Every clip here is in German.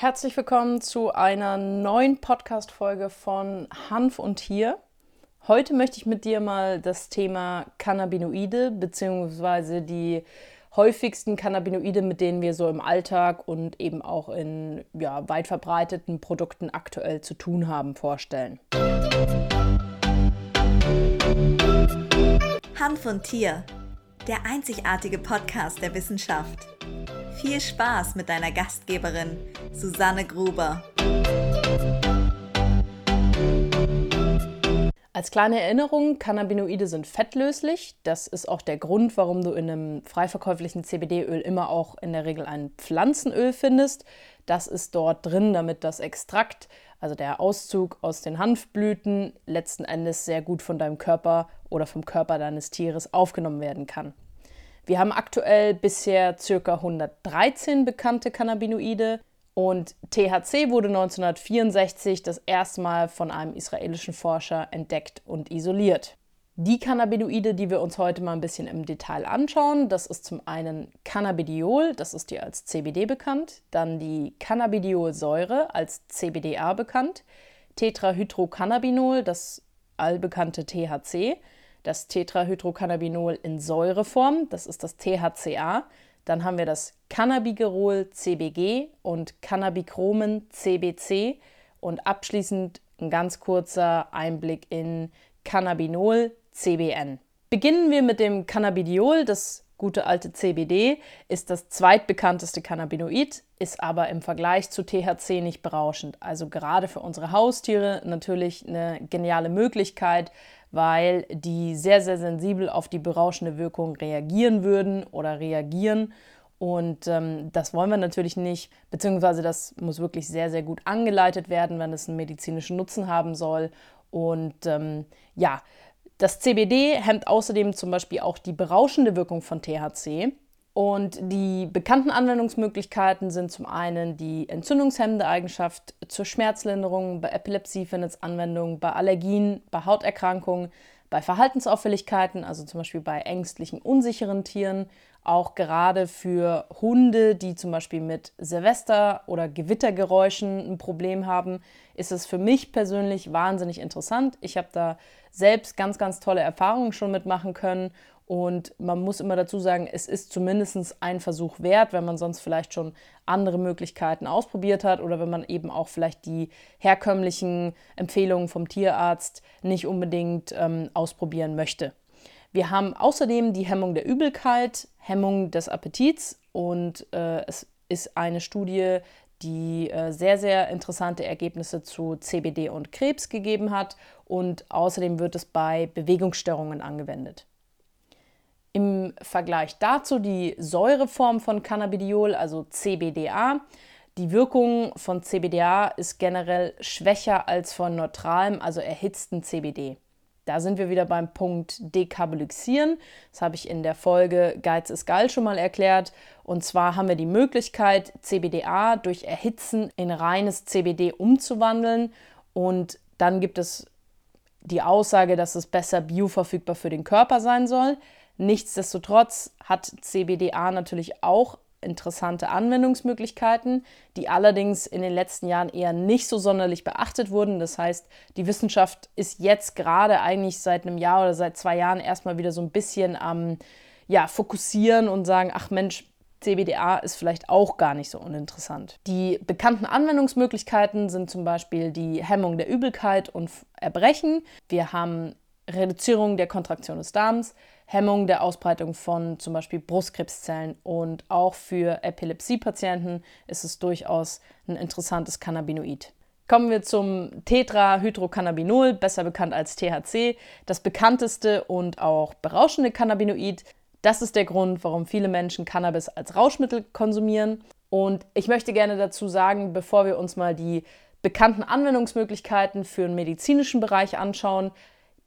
Herzlich willkommen zu einer neuen Podcast-Folge von Hanf und Tier. Heute möchte ich mit dir mal das Thema Cannabinoide bzw. die häufigsten Cannabinoide, mit denen wir so im Alltag und eben auch in ja, weit verbreiteten Produkten aktuell zu tun haben, vorstellen. Hanf und Tier, der einzigartige Podcast der Wissenschaft. Viel Spaß mit deiner Gastgeberin Susanne Gruber. Als kleine Erinnerung, Cannabinoide sind fettlöslich. Das ist auch der Grund, warum du in einem frei verkäuflichen CBD-Öl immer auch in der Regel ein Pflanzenöl findest. Das ist dort drin, damit das Extrakt, also der Auszug aus den Hanfblüten, letzten Endes sehr gut von deinem Körper oder vom Körper deines Tieres aufgenommen werden kann. Wir haben aktuell bisher ca. 113 bekannte Cannabinoide und THC wurde 1964 das erste Mal von einem israelischen Forscher entdeckt und isoliert. Die Cannabinoide, die wir uns heute mal ein bisschen im Detail anschauen, das ist zum einen Cannabidiol, das ist dir als CBD bekannt, dann die Cannabidiolsäure als CBDA bekannt, Tetrahydrocannabinol, das allbekannte THC, das Tetrahydrocannabinol in Säureform, das ist das THCA. Dann haben wir das Cannabigerol CBG und Cannabichromen CBC und abschließend ein ganz kurzer Einblick in Cannabinol CBN. Beginnen wir mit dem Cannabidiol, das gute alte CBD, ist das zweitbekannteste Cannabinoid, ist aber im Vergleich zu THC nicht berauschend. Also gerade für unsere Haustiere natürlich eine geniale Möglichkeit, weil die sehr, sehr sensibel auf die berauschende Wirkung reagieren würden oder reagieren. Und ähm, das wollen wir natürlich nicht, beziehungsweise das muss wirklich sehr, sehr gut angeleitet werden, wenn es einen medizinischen Nutzen haben soll. Und ähm, ja, das CBD hemmt außerdem zum Beispiel auch die berauschende Wirkung von THC. Und die bekannten Anwendungsmöglichkeiten sind zum einen die entzündungshemmende Eigenschaft zur Schmerzlinderung, bei Epilepsie findet es Anwendung, bei Allergien, bei Hauterkrankungen, bei Verhaltensauffälligkeiten, also zum Beispiel bei ängstlichen, unsicheren Tieren, auch gerade für Hunde, die zum Beispiel mit Silvester- oder Gewittergeräuschen ein Problem haben, ist es für mich persönlich wahnsinnig interessant. Ich habe da selbst ganz, ganz tolle Erfahrungen schon mitmachen können und man muss immer dazu sagen, es ist zumindest ein Versuch wert, wenn man sonst vielleicht schon andere Möglichkeiten ausprobiert hat oder wenn man eben auch vielleicht die herkömmlichen Empfehlungen vom Tierarzt nicht unbedingt ähm, ausprobieren möchte. Wir haben außerdem die Hemmung der Übelkeit, Hemmung des Appetits und äh, es ist eine Studie, die äh, sehr, sehr interessante Ergebnisse zu CBD und Krebs gegeben hat und außerdem wird es bei Bewegungsstörungen angewendet. Im Vergleich dazu die Säureform von Cannabidiol, also CBDA. Die Wirkung von CBDA ist generell schwächer als von neutralem, also erhitzten CBD. Da sind wir wieder beim Punkt Dekarbolyxieren. Das habe ich in der Folge Geiz ist geil schon mal erklärt. Und zwar haben wir die Möglichkeit, CBDA durch Erhitzen in reines CBD umzuwandeln. Und dann gibt es die Aussage, dass es besser bioverfügbar für den Körper sein soll. Nichtsdestotrotz hat CBDA natürlich auch interessante Anwendungsmöglichkeiten, die allerdings in den letzten Jahren eher nicht so sonderlich beachtet wurden. Das heißt, die Wissenschaft ist jetzt gerade eigentlich seit einem Jahr oder seit zwei Jahren erstmal wieder so ein bisschen am ja, Fokussieren und sagen, ach Mensch, CBDA ist vielleicht auch gar nicht so uninteressant. Die bekannten Anwendungsmöglichkeiten sind zum Beispiel die Hemmung der Übelkeit und Erbrechen. Wir haben Reduzierung der Kontraktion des Darms, Hemmung der Ausbreitung von zum Beispiel Brustkrebszellen und auch für Epilepsiepatienten ist es durchaus ein interessantes Cannabinoid. Kommen wir zum Tetrahydrocannabinol, besser bekannt als THC, das bekannteste und auch berauschende Cannabinoid. Das ist der Grund, warum viele Menschen Cannabis als Rauschmittel konsumieren. Und ich möchte gerne dazu sagen, bevor wir uns mal die bekannten Anwendungsmöglichkeiten für den medizinischen Bereich anschauen,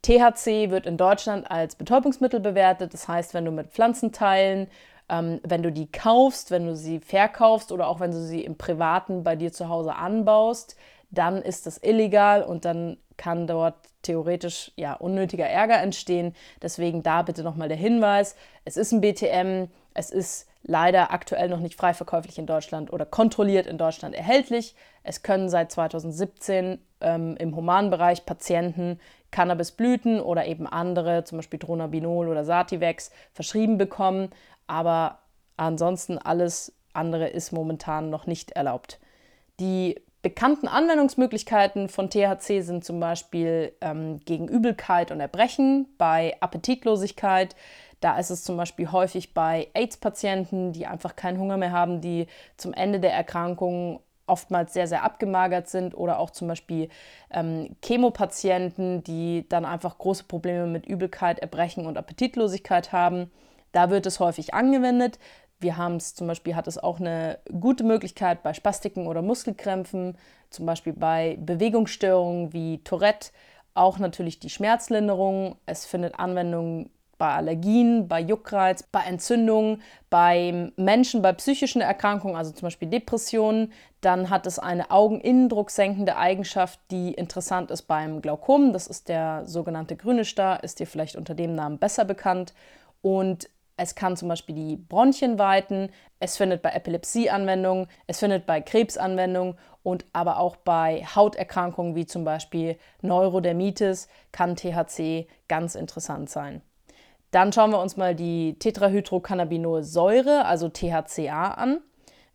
THC wird in Deutschland als Betäubungsmittel bewertet. Das heißt, wenn du mit Pflanzenteilen, ähm, wenn du die kaufst, wenn du sie verkaufst oder auch wenn du sie im Privaten bei dir zu Hause anbaust, dann ist das illegal und dann kann dort theoretisch ja unnötiger Ärger entstehen. Deswegen da bitte nochmal der Hinweis: Es ist ein BTM, es ist leider aktuell noch nicht frei verkäuflich in Deutschland oder kontrolliert in Deutschland erhältlich. Es können seit 2017 ähm, im Humanbereich Patienten Cannabisblüten oder eben andere, zum Beispiel Dronabinol oder Sativex, verschrieben bekommen. Aber ansonsten alles andere ist momentan noch nicht erlaubt. Die bekannten Anwendungsmöglichkeiten von THC sind zum Beispiel ähm, gegen Übelkeit und Erbrechen, bei Appetitlosigkeit. Da ist es zum Beispiel häufig bei AIDS-Patienten, die einfach keinen Hunger mehr haben, die zum Ende der Erkrankung oftmals sehr, sehr abgemagert sind oder auch zum Beispiel ähm, Chemopatienten, die dann einfach große Probleme mit Übelkeit, Erbrechen und Appetitlosigkeit haben. Da wird es häufig angewendet. Wir haben es zum Beispiel, hat es auch eine gute Möglichkeit bei Spastiken oder Muskelkrämpfen, zum Beispiel bei Bewegungsstörungen wie Tourette, auch natürlich die Schmerzlinderung. Es findet Anwendung bei Allergien, bei Juckreiz, bei Entzündungen, bei Menschen bei psychischen Erkrankungen, also zum Beispiel Depressionen. Dann hat es eine augeninnendrucksenkende Eigenschaft, die interessant ist beim Glaukom. Das ist der sogenannte grüne Star, ist dir vielleicht unter dem Namen besser bekannt. Und es kann zum Beispiel die Bronchien weiten. Es findet bei Epilepsie Anwendung. Es findet bei Krebs Anwendung und aber auch bei Hauterkrankungen wie zum Beispiel Neurodermitis kann THC ganz interessant sein. Dann schauen wir uns mal die Tetrahydrocannabinolsäure, also THCA, an.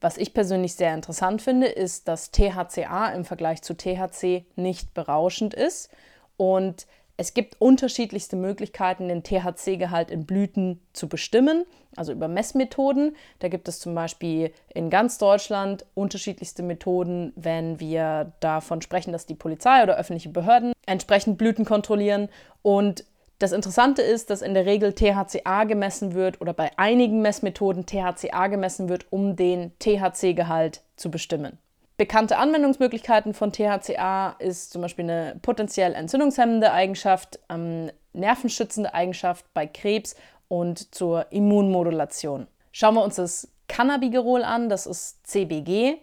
Was ich persönlich sehr interessant finde, ist, dass THCA im Vergleich zu THC nicht berauschend ist. Und es gibt unterschiedlichste Möglichkeiten, den THC-Gehalt in Blüten zu bestimmen, also über Messmethoden. Da gibt es zum Beispiel in ganz Deutschland unterschiedlichste Methoden, wenn wir davon sprechen, dass die Polizei oder öffentliche Behörden entsprechend Blüten kontrollieren. Und das Interessante ist, dass in der Regel THCA gemessen wird oder bei einigen Messmethoden THCA gemessen wird, um den THC-Gehalt zu bestimmen. Bekannte Anwendungsmöglichkeiten von THCA ist zum Beispiel eine potenziell entzündungshemmende Eigenschaft, ähm, nervenschützende Eigenschaft bei Krebs und zur Immunmodulation. Schauen wir uns das Cannabigerol an, das ist CBG.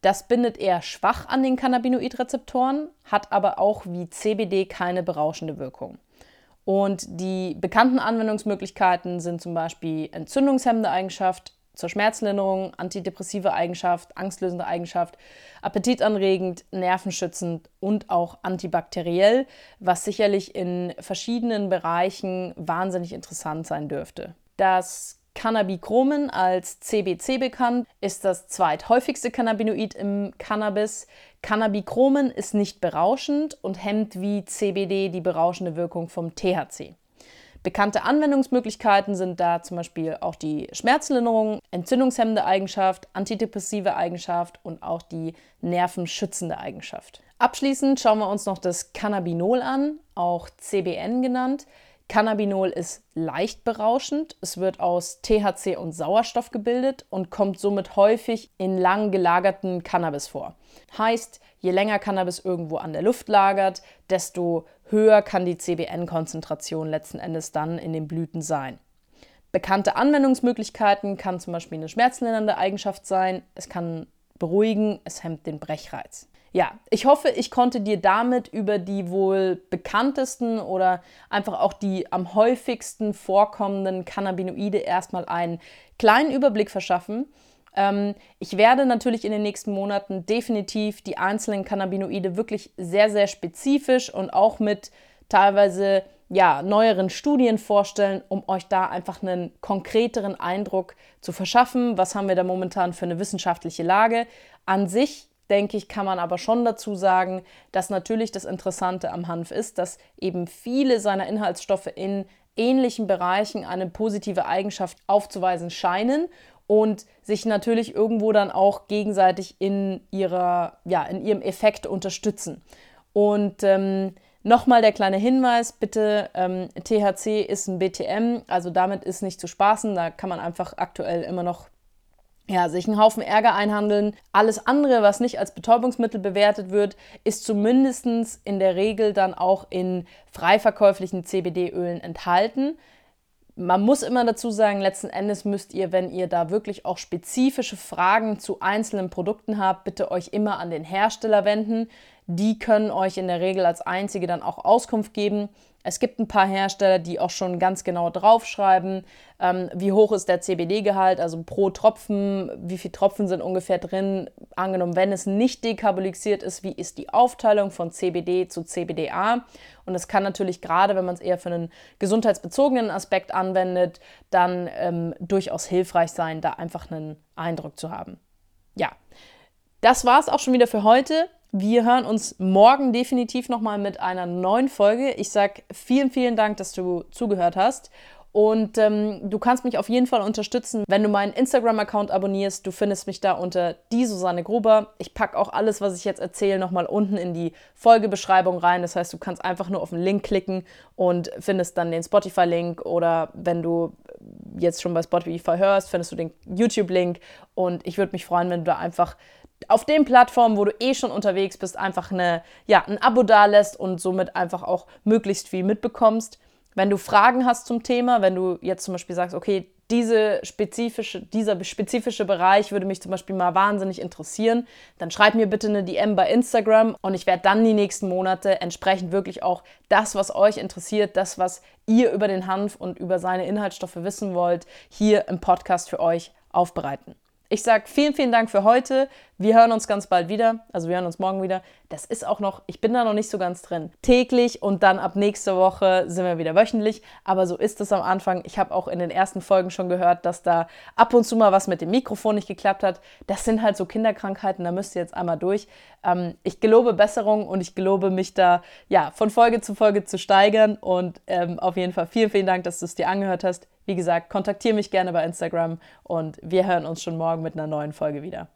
Das bindet eher schwach an den Cannabinoidrezeptoren, hat aber auch wie CBD keine berauschende Wirkung. Und die bekannten Anwendungsmöglichkeiten sind zum Beispiel entzündungshemmende Eigenschaft, zur Schmerzlinderung, antidepressive Eigenschaft, angstlösende Eigenschaft, appetitanregend, nervenschützend und auch antibakteriell, was sicherlich in verschiedenen Bereichen wahnsinnig interessant sein dürfte. Das Cannabichromen als CBC bekannt, ist das zweithäufigste Cannabinoid im Cannabis. Cannabichromen ist nicht berauschend und hemmt wie CBD die berauschende Wirkung vom THC. Bekannte Anwendungsmöglichkeiten sind da zum Beispiel auch die Schmerzlinderung, entzündungshemmende Eigenschaft, antidepressive Eigenschaft und auch die nervenschützende Eigenschaft. Abschließend schauen wir uns noch das Cannabinol an, auch CBN genannt. Cannabinol ist leicht berauschend. Es wird aus THC und Sauerstoff gebildet und kommt somit häufig in lang gelagerten Cannabis vor. Heißt, je länger Cannabis irgendwo an der Luft lagert, desto höher kann die CBN-Konzentration letzten Endes dann in den Blüten sein. Bekannte Anwendungsmöglichkeiten kann zum Beispiel eine schmerzlindernde Eigenschaft sein. Es kann beruhigen, es hemmt den Brechreiz ja, ich hoffe, ich konnte dir damit über die wohl bekanntesten oder einfach auch die am häufigsten vorkommenden Cannabinoide erstmal einen kleinen Überblick verschaffen. Ähm, ich werde natürlich in den nächsten Monaten definitiv die einzelnen Cannabinoide wirklich sehr, sehr spezifisch und auch mit teilweise ja, neueren Studien vorstellen, um euch da einfach einen konkreteren Eindruck zu verschaffen. Was haben wir da momentan für eine wissenschaftliche Lage? An sich denke ich, kann man aber schon dazu sagen, dass natürlich das Interessante am Hanf ist, dass eben viele seiner Inhaltsstoffe in ähnlichen Bereichen eine positive Eigenschaft aufzuweisen scheinen und sich natürlich irgendwo dann auch gegenseitig in, ihrer, ja, in ihrem Effekt unterstützen. Und ähm, Nochmal der kleine Hinweis, bitte, ähm, THC ist ein BTM, also damit ist nicht zu spaßen, da kann man einfach aktuell immer noch ja, sich einen Haufen Ärger einhandeln. Alles andere, was nicht als Betäubungsmittel bewertet wird, ist zumindest in der Regel dann auch in frei verkäuflichen CBD-Ölen enthalten. Man muss immer dazu sagen, letzten Endes müsst ihr, wenn ihr da wirklich auch spezifische Fragen zu einzelnen Produkten habt, bitte euch immer an den Hersteller wenden. Die können euch in der Regel als einzige dann auch Auskunft geben. Es gibt ein paar Hersteller, die auch schon ganz genau draufschreiben, ähm, wie hoch ist der CBD-Gehalt, also pro Tropfen, wie viele Tropfen sind ungefähr drin. Angenommen, wenn es nicht dekarbolisiert ist, wie ist die Aufteilung von CBD zu CBDA? Und das kann natürlich gerade, wenn man es eher für einen gesundheitsbezogenen Aspekt anwendet, dann ähm, durchaus hilfreich sein, da einfach einen Eindruck zu haben. Ja, das war es auch schon wieder für heute. Wir hören uns morgen definitiv nochmal mit einer neuen Folge. Ich sage vielen, vielen Dank, dass du zugehört hast. Und ähm, du kannst mich auf jeden Fall unterstützen, wenn du meinen Instagram-Account abonnierst. Du findest mich da unter die Susanne Gruber. Ich packe auch alles, was ich jetzt erzähle, nochmal unten in die Folgebeschreibung rein. Das heißt, du kannst einfach nur auf den Link klicken und findest dann den Spotify-Link. Oder wenn du jetzt schon bei Spotify hörst, findest du den YouTube-Link. Und ich würde mich freuen, wenn du da einfach auf den Plattformen, wo du eh schon unterwegs bist, einfach eine, ja, ein Abo dalässt und somit einfach auch möglichst viel mitbekommst. Wenn du Fragen hast zum Thema, wenn du jetzt zum Beispiel sagst, okay, diese spezifische, dieser spezifische Bereich würde mich zum Beispiel mal wahnsinnig interessieren, dann schreib mir bitte eine DM bei Instagram und ich werde dann die nächsten Monate entsprechend wirklich auch das, was euch interessiert, das, was ihr über den Hanf und über seine Inhaltsstoffe wissen wollt, hier im Podcast für euch aufbereiten. Ich sage vielen, vielen Dank für heute. Wir hören uns ganz bald wieder. Also wir hören uns morgen wieder. Das ist auch noch, ich bin da noch nicht so ganz drin. Täglich und dann ab nächste Woche sind wir wieder wöchentlich. Aber so ist es am Anfang. Ich habe auch in den ersten Folgen schon gehört, dass da ab und zu mal was mit dem Mikrofon nicht geklappt hat. Das sind halt so Kinderkrankheiten, da müsst ihr jetzt einmal durch. Ähm, ich gelobe Besserung und ich gelobe mich da ja von Folge zu Folge zu steigern. Und ähm, auf jeden Fall vielen, vielen Dank, dass du es dir angehört hast. Wie gesagt, kontaktiere mich gerne bei Instagram und wir hören uns schon morgen mit einer neuen Folge wieder.